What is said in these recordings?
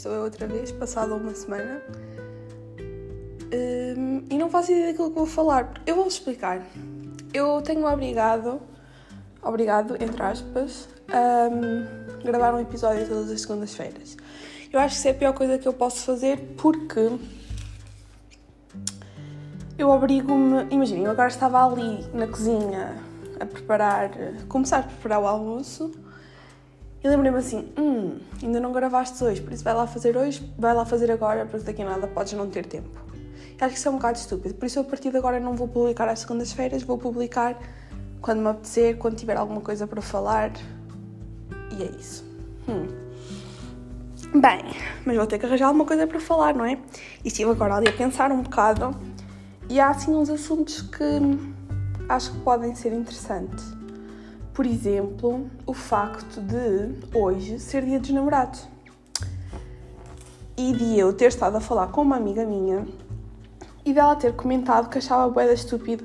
estou eu outra vez, passada uma semana. Um, e não faço ideia daquilo que vou falar. Eu vou-vos explicar. Eu tenho obrigado, obrigado, entre aspas, a um, gravar um episódio todas as segundas-feiras. Eu acho que isso é a pior coisa que eu posso fazer porque eu obrigo-me. Imaginem, eu agora estava ali na cozinha a preparar, começar a preparar o almoço e lembrei-me assim: hum, ainda não gravaste hoje, por isso vai lá fazer hoje, vai lá fazer agora, porque daqui a nada podes não ter tempo. E acho que isso é um bocado estúpido, por isso eu a partir de agora não vou publicar às segundas-feiras, vou publicar quando me apetecer, quando tiver alguma coisa para falar. E é isso. Hum. Bem, mas vou ter que arranjar alguma coisa para falar, não é? E estive agora ali a pensar um bocado e há assim uns assuntos que acho que podem ser interessantes. Por exemplo, o facto de hoje ser dia dos namorados. E de eu ter estado a falar com uma amiga minha e dela ter comentado que achava bué estúpido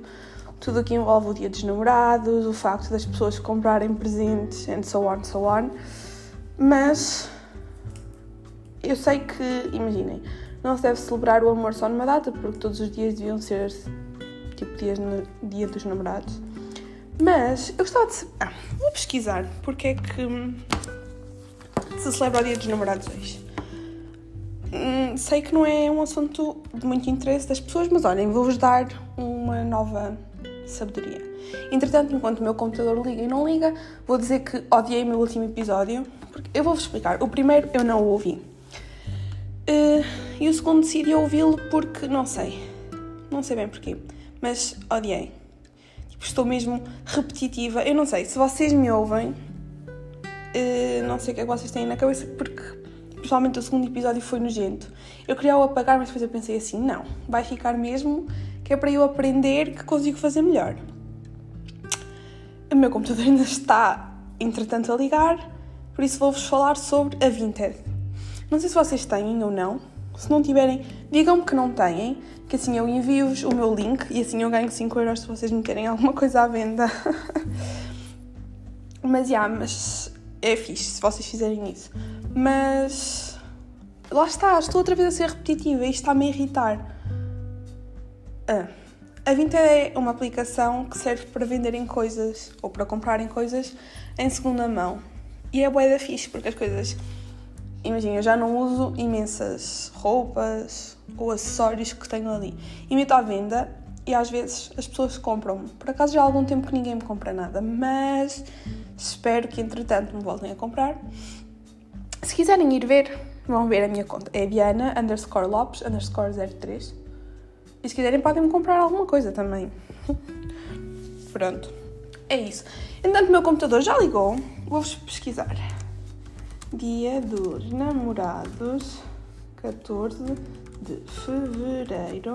tudo o que envolve o dia dos namorados, o facto das pessoas comprarem presentes and so on, so on. Mas eu sei que, imaginem, não se deve celebrar o amor só numa data, porque todos os dias deviam ser tipo dias dia dos namorados. Mas eu gostava de. Ah, vou pesquisar porque é que se celebra o dia dos namorados hoje. Hum, sei que não é um assunto de muito interesse das pessoas, mas olhem, vou-vos dar uma nova sabedoria. Entretanto, enquanto o meu computador liga e não liga, vou dizer que odiei o meu último episódio. Porque eu vou-vos explicar. O primeiro eu não o ouvi. Uh, e o segundo decidi ouvi-lo porque não sei. Não sei bem porquê. Mas odiei. Tipo, estou mesmo repetitiva. Eu não sei, se vocês me ouvem, uh, não sei o que é que vocês têm na cabeça, porque principalmente o segundo episódio foi nojento. Eu queria o apagar, mas depois eu pensei assim: não, vai ficar mesmo, que é para eu aprender que consigo fazer melhor. O meu computador ainda está, entretanto, a ligar, por isso vou-vos falar sobre a Vinted. Não sei se vocês têm ou não. Se não tiverem, digam-me que não têm, que assim eu envio-vos o meu link e assim eu ganho 5 euros se vocês meterem alguma coisa à venda. mas, já, yeah, mas é fixe se vocês fizerem isso. Mas, lá está, estou outra vez a ser repetitiva e isto está-me a irritar. Ah, a Vinted é uma aplicação que serve para venderem coisas ou para comprarem coisas em segunda mão. E é boa da fixe, porque as coisas imagina, eu já não uso imensas roupas ou acessórios que tenho ali. E meto à venda e às vezes as pessoas compram-me. Por acaso já há algum tempo que ninguém me compra nada, mas espero que entretanto me voltem a comprar. Se quiserem ir ver, vão ver a minha conta. É Diana underscore Lopes underscore 03. E se quiserem podem me comprar alguma coisa também. Pronto. É isso. Entanto, o meu computador já ligou. Vou-vos pesquisar. Dia dos Namorados, 14 de fevereiro.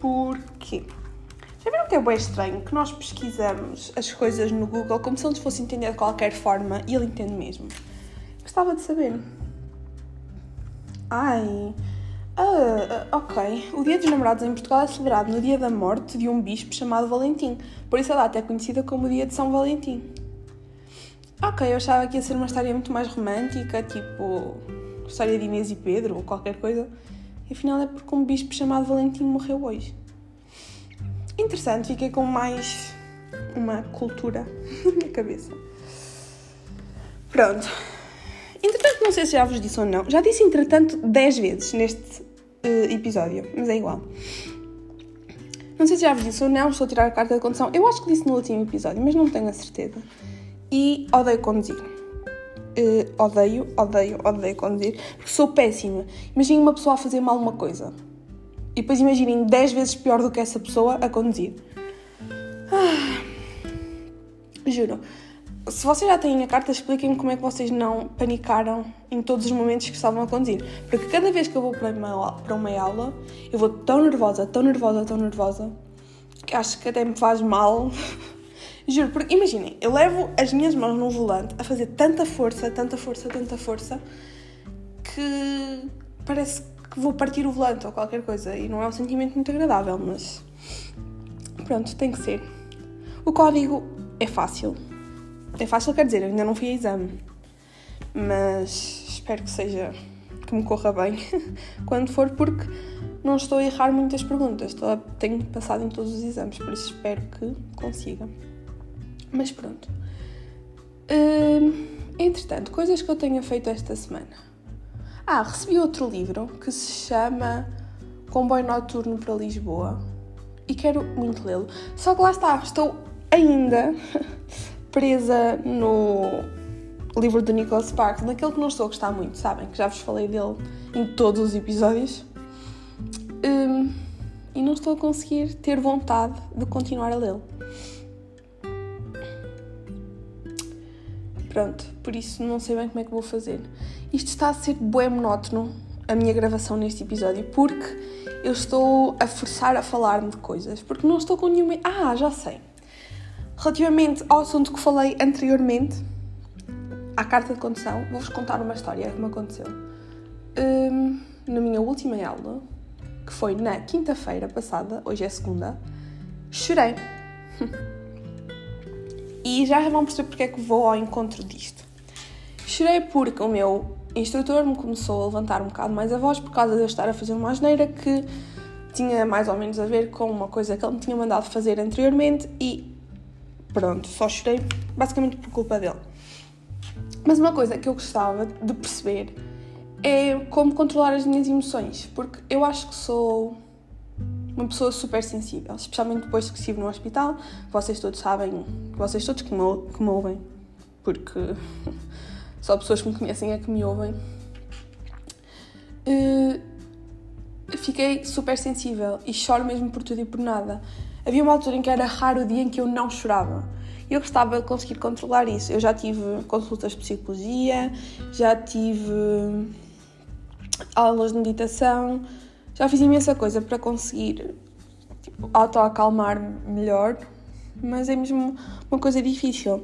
Porquê? Já viram que é bem estranho que nós pesquisamos as coisas no Google como se ele fosse entender de qualquer forma e ele entende mesmo? Gostava de saber. Ai. Ah, ok. O Dia dos Namorados em Portugal é celebrado no dia da morte de um bispo chamado Valentim. Por isso a data é conhecida como o Dia de São Valentim. Ok, eu achava que ia ser uma história muito mais romântica, tipo história de Inês e Pedro ou qualquer coisa. E afinal é porque um bispo chamado Valentim morreu hoje. Interessante, fiquei com mais uma cultura na cabeça. Pronto. Entretanto, não sei se já vos disse ou não. Já disse, entretanto, 10 vezes neste uh, episódio, mas é igual. Não sei se já vos disse ou não, estou a tirar a carta de condução. Eu acho que disse no último episódio, mas não tenho a certeza e odeio conduzir. Uh, odeio, odeio, odeio conduzir, porque sou péssima. Imaginem uma pessoa a fazer mal uma coisa e depois imaginem 10 vezes pior do que essa pessoa a conduzir. Ah, juro. Se vocês já têm a carta, expliquem-me como é que vocês não panicaram em todos os momentos que estavam a conduzir. Porque cada vez que eu vou para uma, para uma aula, eu vou tão nervosa, tão nervosa, tão nervosa, que acho que até me faz mal Juro, porque imaginem, eu levo as minhas mãos no volante a fazer tanta força, tanta força, tanta força, que parece que vou partir o volante ou qualquer coisa. E não é um sentimento muito agradável, mas pronto, tem que ser. O código é fácil. É fácil, quer dizer, eu ainda não fui a exame. Mas espero que seja que me corra bem quando for, porque não estou a errar muitas perguntas. Estou tenho passado em todos os exames, por isso espero que consiga. Mas pronto. Hum, entretanto, coisas que eu tenha feito esta semana. Ah, recebi outro livro que se chama Comboio Noturno para Lisboa e quero muito lê-lo. Só que lá está, estou ainda presa no livro do Nicholas Sparks, naquele que não estou a gostar muito, sabem? Que já vos falei dele em todos os episódios. Um, e não estou a conseguir ter vontade de continuar a lê-lo. Pronto, por isso não sei bem como é que vou fazer. Isto está a ser bué monótono, a minha gravação neste episódio, porque eu estou a forçar a falar-me de coisas, porque não estou com nenhuma. Ah, já sei. Relativamente ao assunto que falei anteriormente, à carta de condução, vou-vos contar uma história que me aconteceu. Um, na minha última aula, que foi na quinta-feira passada, hoje é segunda, chorei. e já vão perceber porque é que vou ao encontro disto. Chorei porque o meu instrutor me começou a levantar um bocado mais a voz por causa de eu estar a fazer uma asneira que tinha mais ou menos a ver com uma coisa que ele me tinha mandado fazer anteriormente e pronto, só chorei basicamente por culpa dele. Mas uma coisa que eu gostava de perceber é como controlar as minhas emoções, porque eu acho que sou uma pessoa super sensível, especialmente depois que estive no hospital. Vocês todos sabem, vocês todos que me, que me ouvem, porque só pessoas que me conhecem é que me ouvem. Uh, fiquei super sensível e choro mesmo por tudo e por nada. Havia uma altura em que era raro o dia em que eu não chorava. Eu gostava de conseguir controlar isso. Eu já tive consultas de psicologia, já tive aulas de meditação, já fiz imensa coisa para conseguir tipo, auto-acalmar melhor, mas é mesmo uma coisa difícil.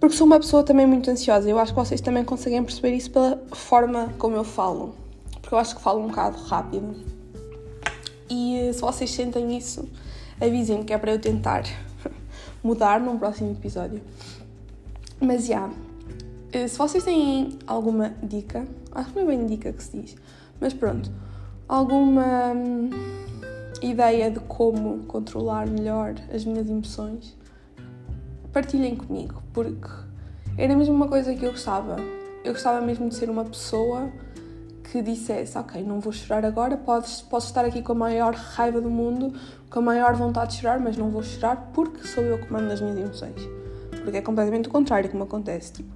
Porque sou uma pessoa também muito ansiosa. Eu acho que vocês também conseguem perceber isso pela forma como eu falo. Porque eu acho que falo um bocado rápido. E eh, se vocês sentem isso, avisem-me que é para eu tentar mudar num próximo episódio. Mas já, yeah, se vocês têm alguma dica, acho que não é bem dica que se diz, mas pronto, alguma hum, ideia de como controlar melhor as minhas emoções, partilhem comigo, porque era mesmo uma coisa que eu gostava. Eu gostava mesmo de ser uma pessoa que dissesse: Ok, não vou chorar agora, podes, posso estar aqui com a maior raiva do mundo, com a maior vontade de chorar, mas não vou chorar porque sou eu que mando as minhas emoções. Porque é completamente o contrário que me acontece. Tipo,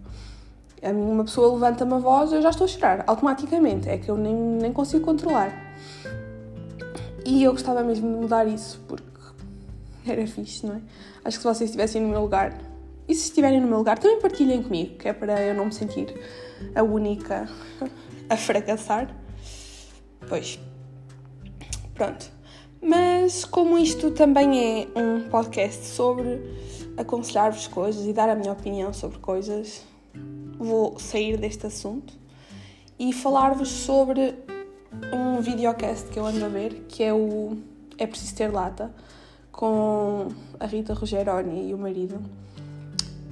a mim, uma pessoa levanta-me a voz, eu já estou a chorar, automaticamente. É que eu nem, nem consigo controlar. E eu gostava mesmo de mudar isso, porque era fixe, não é? Acho que se vocês estivessem no meu lugar, e se estiverem no meu lugar, também partilhem comigo, que é para eu não me sentir a única a fracassar. Pois. Pronto. Mas como isto também é um podcast sobre aconselhar-vos coisas e dar a minha opinião sobre coisas, vou sair deste assunto e falar-vos sobre um videocast que eu ando a ver, que é o É Preciso Ter Lata, com a Rita Rogeroni e o marido.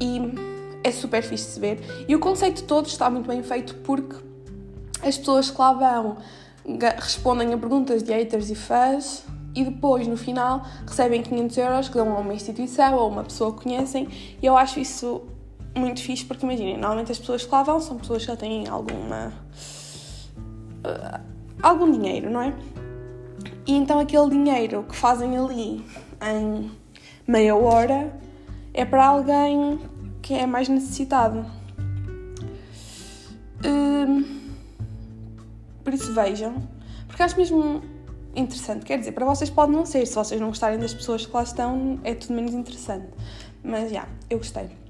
E é super fixe de ver. E o conceito todo está muito bem feito porque as pessoas que lá vão respondem a perguntas de haters e fãs e depois, no final, recebem 500 euros que dão a uma instituição ou uma pessoa que conhecem e eu acho isso muito fixe porque, imaginem, normalmente as pessoas que lá vão são pessoas que já têm alguma... Uh, algum dinheiro, não é? E então aquele dinheiro que fazem ali em meia hora é para alguém que é mais necessitado. Uh, por isso vejam, porque acho mesmo interessante. Quer dizer, para vocês pode não ser, se vocês não gostarem das pessoas que lá estão, é tudo menos interessante. Mas já, yeah, eu gostei.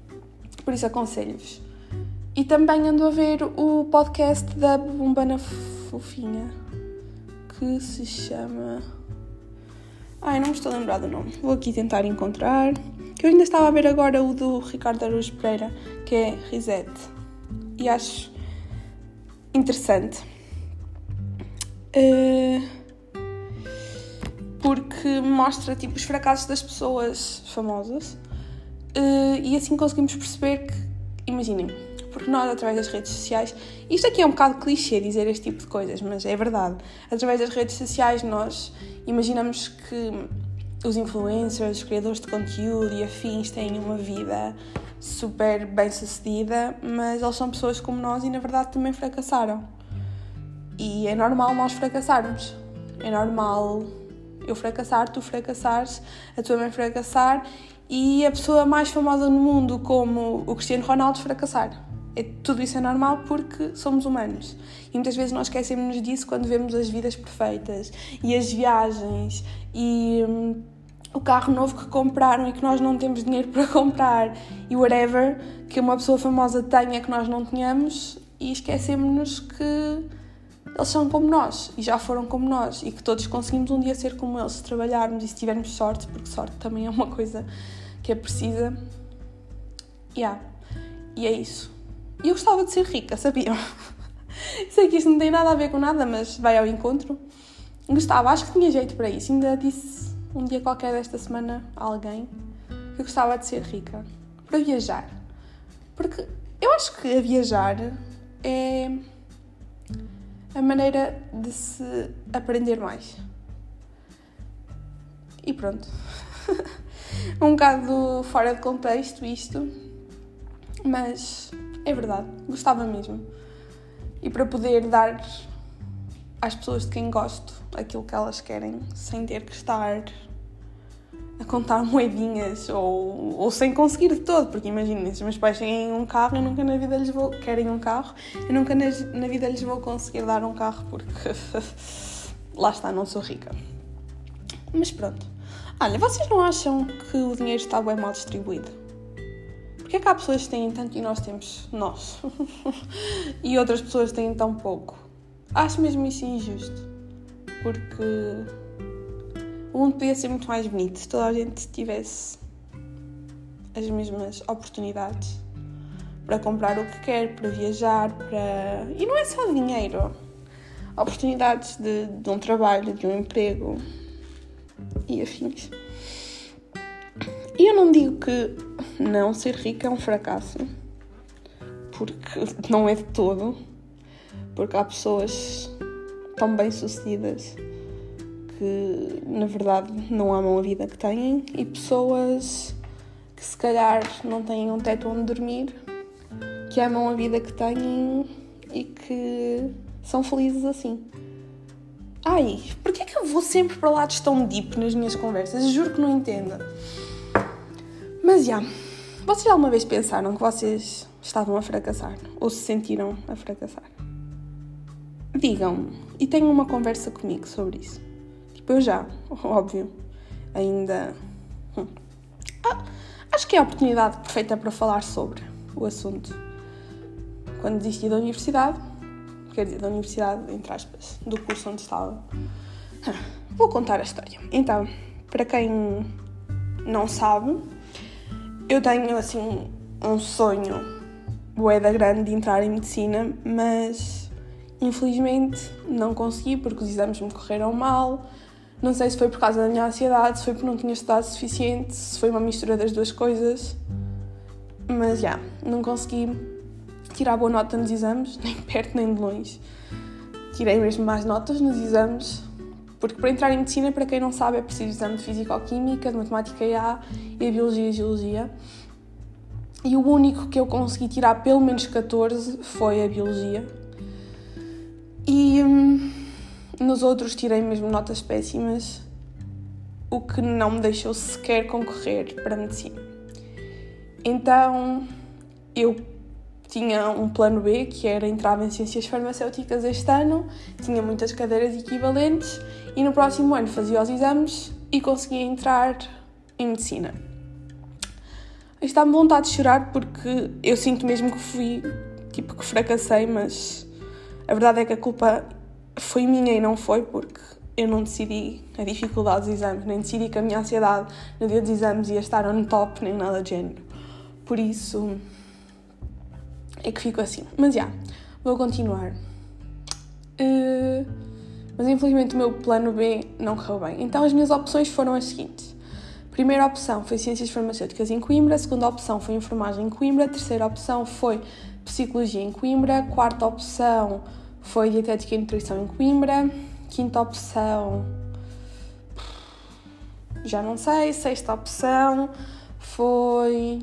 Por isso aconselho-vos. E também ando a ver o podcast da Bumbana Fofinha, que se chama. Ai, não me estou a lembrar do nome. Vou aqui tentar encontrar. Que eu ainda estava a ver agora o do Ricardo Araújo Pereira, que é Reset. E acho interessante. Uh, porque mostra tipo os fracassos das pessoas famosas uh, e assim conseguimos perceber que, imaginem, Porque nós, através das redes sociais, isto aqui é um bocado clichê dizer este tipo de coisas, mas é verdade. Através das redes sociais, nós imaginamos que os influencers, os criadores de conteúdo e afins têm uma vida super bem sucedida, mas eles são pessoas como nós e na verdade também fracassaram. E é normal nós fracassarmos. É normal eu fracassar, tu fracassares, a tua mãe fracassar e a pessoa mais famosa no mundo, como o Cristiano Ronaldo, fracassar. É, tudo isso é normal porque somos humanos. E muitas vezes nós esquecemos disso quando vemos as vidas perfeitas e as viagens e hum, o carro novo que compraram e que nós não temos dinheiro para comprar e whatever que uma pessoa famosa tenha que nós não tenhamos e esquecemos-nos que eles são como nós e já foram como nós e que todos conseguimos um dia ser como eles se trabalharmos e se tivermos sorte, porque sorte também é uma coisa que é precisa. Yeah. E é isso. E eu gostava de ser rica, sabiam? Sei que isto não tem nada a ver com nada, mas vai ao encontro. Gostava, acho que tinha jeito para isso. Ainda disse um dia qualquer desta semana a alguém que eu gostava de ser rica para viajar. Porque eu acho que a viajar é a maneira de se aprender mais. E pronto. um bocado fora de contexto isto, mas é verdade, gostava mesmo. E para poder dar às pessoas de quem gosto aquilo que elas querem, sem ter que estar a contar moedinhas ou, ou sem conseguir de todo, porque imaginem, se meus pais têm um carro, eu nunca na vida lhes vou. querem um carro, eu nunca na, na vida lhes vou conseguir dar um carro porque lá está, não sou rica. Mas pronto. Olha, vocês não acham que o dinheiro está bem mal distribuído? Porquê é que há pessoas que têm tanto e nós temos nós? e outras pessoas têm tão pouco? Acho mesmo isso injusto. Porque o mundo podia ser muito mais bonito se toda a gente tivesse as mesmas oportunidades para comprar o que quer, para viajar, para. E não é só dinheiro. Oportunidades de, de um trabalho, de um emprego e afins. E eu não digo que não ser rica é um fracasso, porque não é de todo, porque há pessoas tão bem-sucedidas que na verdade não amam a vida que têm e pessoas que se calhar não têm um teto onde dormir, que amam a vida que têm e que são felizes assim. Ai, porquê é que eu vou sempre para lados tão deep nas minhas conversas? Juro que não entendo. Mas já, vocês alguma vez pensaram que vocês estavam a fracassar? Ou se sentiram a fracassar? Digam, e tenham uma conversa comigo sobre isso. Eu já, óbvio, ainda. Hum. Ah, acho que é a oportunidade perfeita para falar sobre o assunto. Quando desisti da universidade, quer dizer, da universidade, entre aspas, do curso onde estava, vou contar a história. Então, para quem não sabe, eu tenho assim um sonho boeda grande de entrar em medicina, mas infelizmente não consegui porque os exames me correram mal não sei se foi por causa da minha ansiedade, se foi porque não tinha estudado suficiente, se foi uma mistura das duas coisas. Mas já, yeah, não consegui tirar boa nota nos exames, nem perto nem de longe. Tirei mesmo mais notas nos exames, porque para entrar em medicina, para quem não sabe, é preciso exame de Físico-Química, de Matemática A e a Biologia e Geologia. E o único que eu consegui tirar pelo menos 14 foi a Biologia. E. Nos outros tirei mesmo notas péssimas, o que não me deixou sequer concorrer para medicina. Então eu tinha um plano B, que era entrar em ciências farmacêuticas este ano, tinha muitas cadeiras equivalentes e no próximo ano fazia os exames e conseguia entrar em medicina. Está-me vontade de chorar porque eu sinto mesmo que fui, tipo, que fracassei, mas a verdade é que a culpa foi minha e não foi porque eu não decidi a dificuldade dos exames, nem decidi que a minha ansiedade no dia dos exames ia estar on top, nem nada de género. Por isso é que fico assim. Mas já, vou continuar. Uh, mas infelizmente o meu plano B não correu bem. Então as minhas opções foram as seguintes. Primeira opção foi Ciências Farmacêuticas em Coimbra, segunda opção foi Enfermagem em Coimbra, terceira opção foi Psicologia em Coimbra. Quarta opção foi Dietética e Nutrição em Coimbra. Quinta opção, já não sei. Sexta opção foi.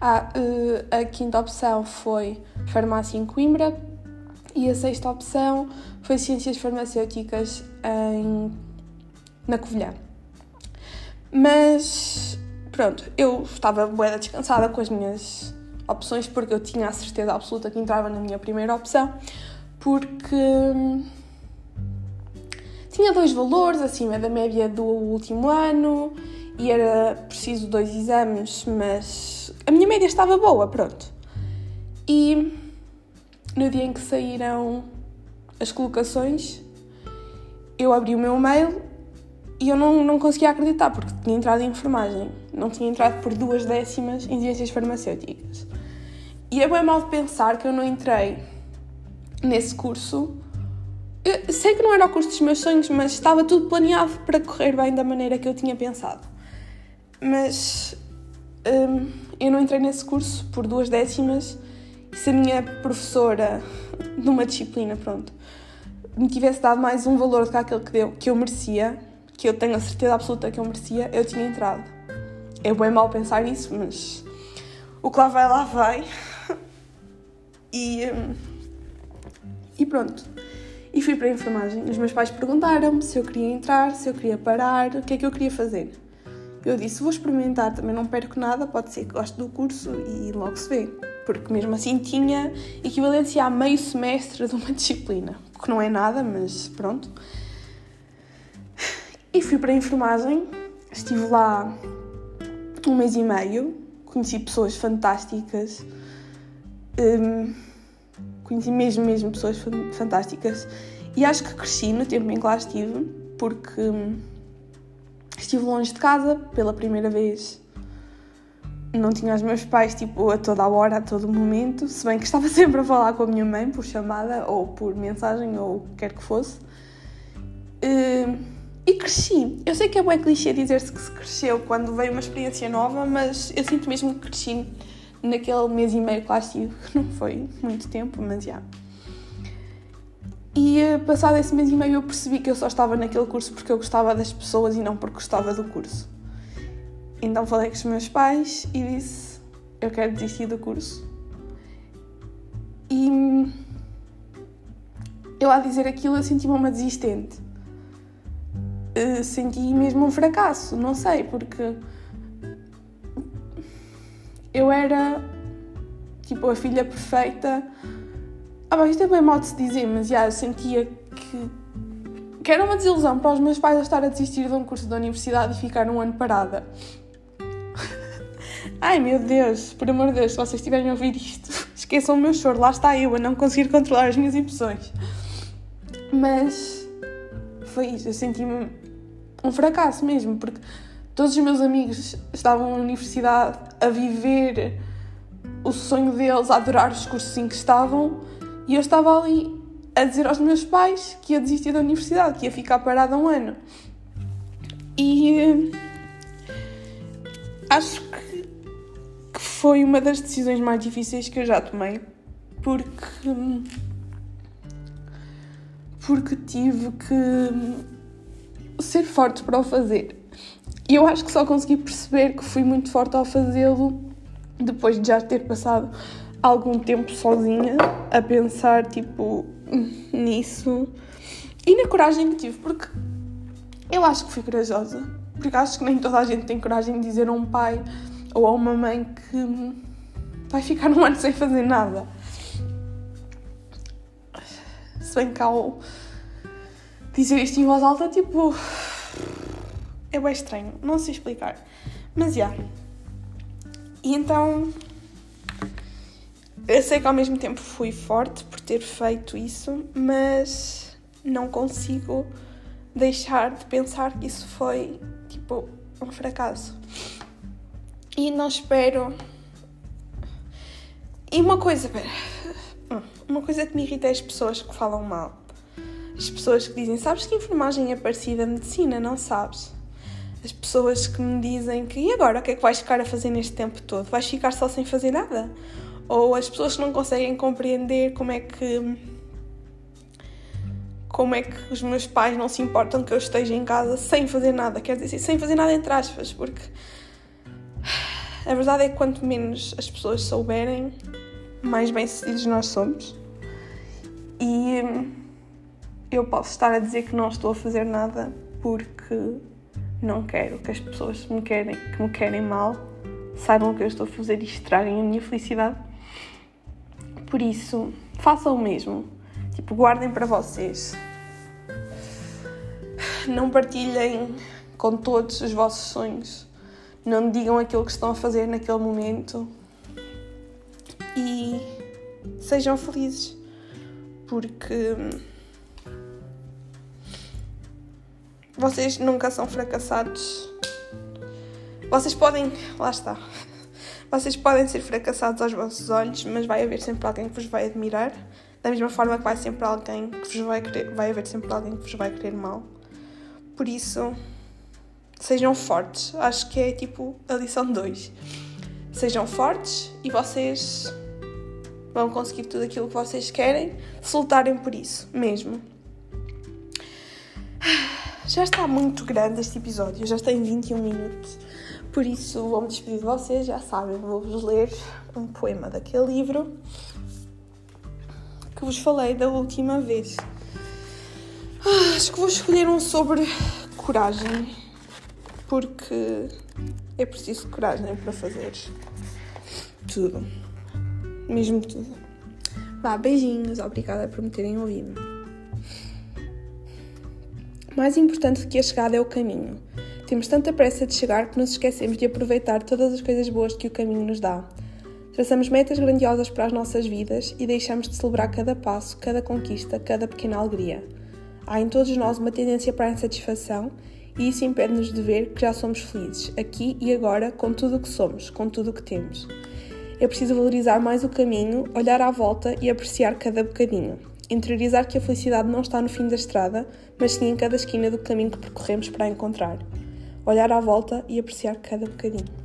Ah, eh, a quinta opção foi Farmácia em Coimbra. E a sexta opção foi Ciências Farmacêuticas em, na Covilhã. Mas pronto, eu estava bué descansada com as minhas opções porque eu tinha a certeza absoluta que entrava na minha primeira opção porque hum, tinha dois valores acima da média do último ano e era preciso dois exames, mas a minha média estava boa, pronto. E no dia em que saíram as colocações, eu abri o meu mail e eu não, não conseguia acreditar, porque tinha entrado em enfermagem, não tinha entrado por duas décimas em ciências farmacêuticas. E é bem mal de pensar que eu não entrei nesse curso. Eu sei que não era o curso dos meus sonhos, mas estava tudo planeado para correr bem da maneira que eu tinha pensado. Mas hum, eu não entrei nesse curso por duas décimas e se a minha professora de uma disciplina, pronto, me tivesse dado mais um valor do que aquele que, deu, que eu merecia, que eu tenho a certeza absoluta que eu merecia, eu tinha entrado. É bem mal pensar isso, mas o que lá vai, lá vai. E, hum, e pronto. E fui para a enfermagem. Os meus pais perguntaram-me se eu queria entrar, se eu queria parar, o que é que eu queria fazer. Eu disse, vou experimentar, também não perco nada, pode ser que goste do curso e logo se vê. Porque mesmo assim tinha equivalência a meio semestre de uma disciplina. Que não é nada, mas pronto. E fui para a enfermagem, estive lá um mês e meio, conheci pessoas fantásticas, um, conheci mesmo, mesmo pessoas fantásticas e acho que cresci no tempo em que lá estive, porque hum, estive longe de casa pela primeira vez. Não tinha os meus pais tipo a toda a hora, a todo momento, se bem que estava sempre a falar com a minha mãe por chamada ou por mensagem ou o que quer que fosse. Hum, e cresci. Eu sei que é bem clichê dizer-se que se cresceu quando veio uma experiência nova, mas eu sinto mesmo que cresci naquele mês e meio que lá estive, que não foi muito tempo, mas já. E eh, passado esse mês e meio eu percebi que eu só estava naquele curso porque eu gostava das pessoas e não porque gostava do curso. Então falei com os meus pais e disse: Eu quero desistir do curso. E eu a dizer aquilo eu senti-me uma desistente. Uh, senti mesmo um fracasso, não sei, porque eu era tipo a filha perfeita. Ah, bem, isto é bem mal de se dizer, mas já sentia que, que era uma desilusão para os meus pais a estar a desistir de um curso da universidade e ficar um ano parada. Ai meu Deus, por amor de Deus, se vocês estiverem a ouvir isto, esqueçam o meu choro, lá está eu a não conseguir controlar as minhas emoções. Mas foi isso, eu senti-me um fracasso mesmo, porque Todos os meus amigos estavam na universidade a viver o sonho deles, a adorar os cursos em que estavam, e eu estava ali a dizer aos meus pais que ia desistir da universidade, que ia ficar parada um ano. E acho que, que foi uma das decisões mais difíceis que eu já tomei, porque porque tive que ser forte para o fazer. E eu acho que só consegui perceber que fui muito forte ao fazê-lo depois de já ter passado algum tempo sozinha a pensar, tipo, nisso. E na coragem que tive, porque eu acho que fui corajosa. Porque acho que nem toda a gente tem coragem de dizer a um pai ou a uma mãe que vai ficar um ano sem fazer nada. Se bem que ao dizer isto em voz alta, tipo, é bem estranho, não sei explicar. Mas já. Yeah. E então. Eu sei que ao mesmo tempo fui forte por ter feito isso, mas não consigo deixar de pensar que isso foi tipo um fracasso. E não espero. E uma coisa, pera. Uma coisa que me irrita é as pessoas que falam mal. As pessoas que dizem, sabes que enfermagem é parecida a medicina, não sabes? As pessoas que me dizem que e agora o que é que vais ficar a fazer neste tempo todo? Vais ficar só sem fazer nada? ou as pessoas que não conseguem compreender como é que como é que os meus pais não se importam que eu esteja em casa sem fazer nada, quer dizer, sem fazer nada entre aspas, porque a verdade é que quanto menos as pessoas souberem, mais bem-sucedidos nós somos. E eu posso estar a dizer que não estou a fazer nada porque não quero que as pessoas me querem, que me querem mal saibam que eu estou a fazer e estraguem a minha felicidade. Por isso, façam o mesmo. Tipo, guardem para vocês. Não partilhem com todos os vossos sonhos. Não digam aquilo que estão a fazer naquele momento. E sejam felizes. Porque vocês nunca são fracassados. Vocês podem. Lá está. Vocês podem ser fracassados aos vossos olhos, mas vai haver sempre alguém que vos vai admirar. Da mesma forma que vai sempre alguém que vos vai querer, vai haver sempre alguém que vos vai querer mal. Por isso, sejam fortes. Acho que é tipo a lição 2. Sejam fortes e vocês vão conseguir tudo aquilo que vocês querem se lutarem por isso, mesmo. Já está muito grande este episódio, já tem 21 minutos. Por isso, vou-me despedir de vocês, já sabem, vou-vos ler um poema daquele livro que vos falei da última vez. Ah, acho que vou escolher um sobre coragem, porque é preciso coragem para fazer tudo. Mesmo tudo. Vá, beijinhos, obrigada por me terem ouvido. Mais importante do que a chegada é o caminho. Temos tanta pressa de chegar que nos esquecemos de aproveitar todas as coisas boas que o caminho nos dá. Traçamos metas grandiosas para as nossas vidas e deixamos de celebrar cada passo, cada conquista, cada pequena alegria. Há em todos nós uma tendência para a insatisfação e isso impede-nos de ver que já somos felizes, aqui e agora, com tudo o que somos, com tudo o que temos. É preciso valorizar mais o caminho, olhar à volta e apreciar cada bocadinho. Interiorizar que a felicidade não está no fim da estrada, mas sim em cada esquina do caminho que percorremos para a encontrar olhar à volta e apreciar cada bocadinho.